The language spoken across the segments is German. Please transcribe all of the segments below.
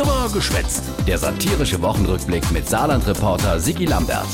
Drüber geschwätzt. Der satirische Wochenrückblick mit Saarland-Reporter Sigi Lambert.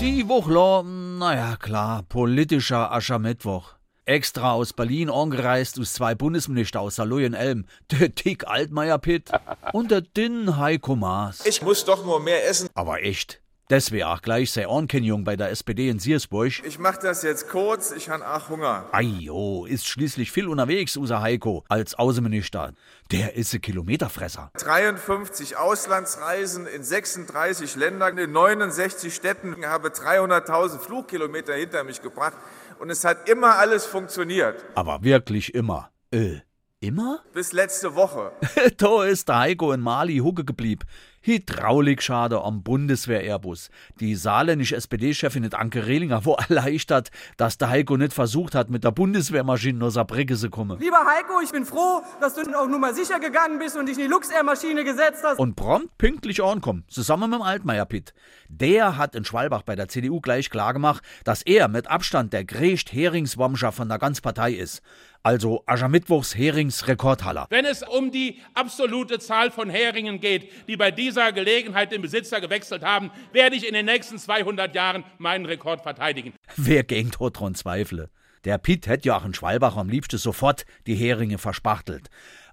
Die Woche, naja klar, politischer Aschermittwoch. Extra aus Berlin angereist aus zwei Bundesminister aus Saloy und Elm. Der Dick Altmaier Pitt und der Din Heiko Maas. Ich muss doch nur mehr essen. Aber echt. Das wäre auch gleich sein Ankennung bei der SPD in Siersburg. Ich mach das jetzt kurz, ich han auch Hunger. Ajo, ist schließlich viel unterwegs, unser Heiko, als Außenminister. Der ist ein Kilometerfresser. 53 Auslandsreisen in 36 Ländern, in 69 Städten, Ich habe 300.000 Flugkilometer hinter mich gebracht und es hat immer alles funktioniert. Aber wirklich immer. Äh, immer? Bis letzte Woche. da ist der Heiko in Mali hucke geblieben. Hydraulikschade am Bundeswehr-Airbus. Die saarländische SPD-Chefin Anke Rehlinger war erleichtert, dass der Heiko nicht versucht hat, mit der Bundeswehrmaschine nur Saarbrücke zu kommen. Lieber Heiko, ich bin froh, dass du auch nur mal sicher gegangen bist und dich in die Luxair-Maschine gesetzt hast. Und prompt pünktlich ankommen, zusammen mit dem Altmaier Pitt. Der hat in Schwalbach bei der CDU gleich klargemacht, dass er mit Abstand der größte Heringswamscher von der ganzen Partei ist. Also Aschermittwochs Heringsrekordhaller. Wenn es um die absolute Zahl von Heringen geht, die bei dieser Gelegenheit den Besitzer gewechselt haben, werde ich in den nächsten 200 Jahren meinen Rekord verteidigen. Wer gegen dort dran zweifle? Der Piet hätte in Schwalbach am liebsten sofort die Heringe verspachtelt.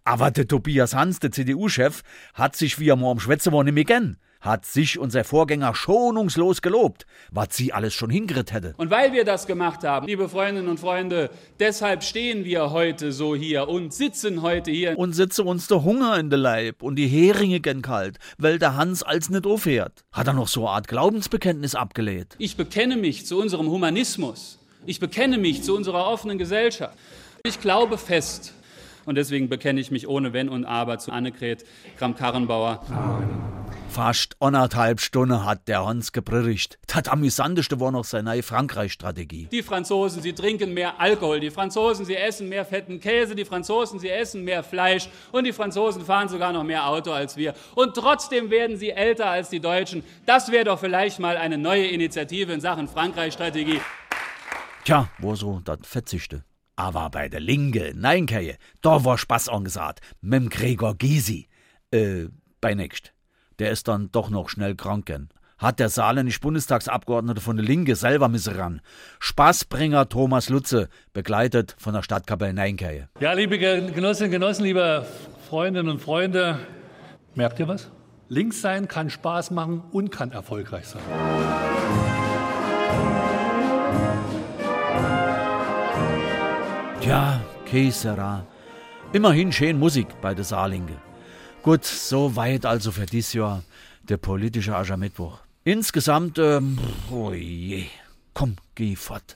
Aber der Tobias Hans, der CDU-Chef, hat sich, wie er mal am Schwätze war, nicht mehr gern hat sich unser Vorgänger schonungslos gelobt, was sie alles schon hingeritt hätte. Und weil wir das gemacht haben, liebe Freundinnen und Freunde, deshalb stehen wir heute so hier und sitzen heute hier. Und sitze uns der Hunger in der Leib und die Heringe gern kalt, weil der Hans als nicht aufhört. Hat er noch so eine Art Glaubensbekenntnis abgelehnt? Ich bekenne mich zu unserem Humanismus. Ich bekenne mich zu unserer offenen Gesellschaft. Ich glaube fest, und deswegen bekenne ich mich ohne Wenn und Aber zu Annegret Kramp-Karrenbauer. Fast anderthalb Stunden hat der Hans gepredigt. Das amüsanteste war noch seine neue Frankreich-Strategie. Die Franzosen, sie trinken mehr Alkohol. Die Franzosen, sie essen mehr fetten Käse. Die Franzosen, sie essen mehr Fleisch. Und die Franzosen fahren sogar noch mehr Auto als wir. Und trotzdem werden sie älter als die Deutschen. Das wäre doch vielleicht mal eine neue Initiative in Sachen Frankreich-Strategie. Tja, wo so das Fetzigste. Aber bei der Linke, nein, Keje, da war Spaß angesagt. Mit Gregor Gysi. Äh, bei nächst. Der ist dann doch noch schnell kranken. Hat der saarländische Bundestagsabgeordnete von der Linke selber müssen ran. Spaßbringer Thomas Lutze, begleitet von der Stadtkapelle Neinkeje. Ja, liebe Genossinnen und Genossen, liebe Freundinnen und Freunde, merkt ihr was? Links sein kann Spaß machen und kann erfolgreich sein. Tja, Käsera. Immerhin schön Musik bei der Saarlinge. Gut, so weit also für dieses Jahr der politische Aschermittwoch. Insgesamt, ähm, oh je. Komm, geh fort.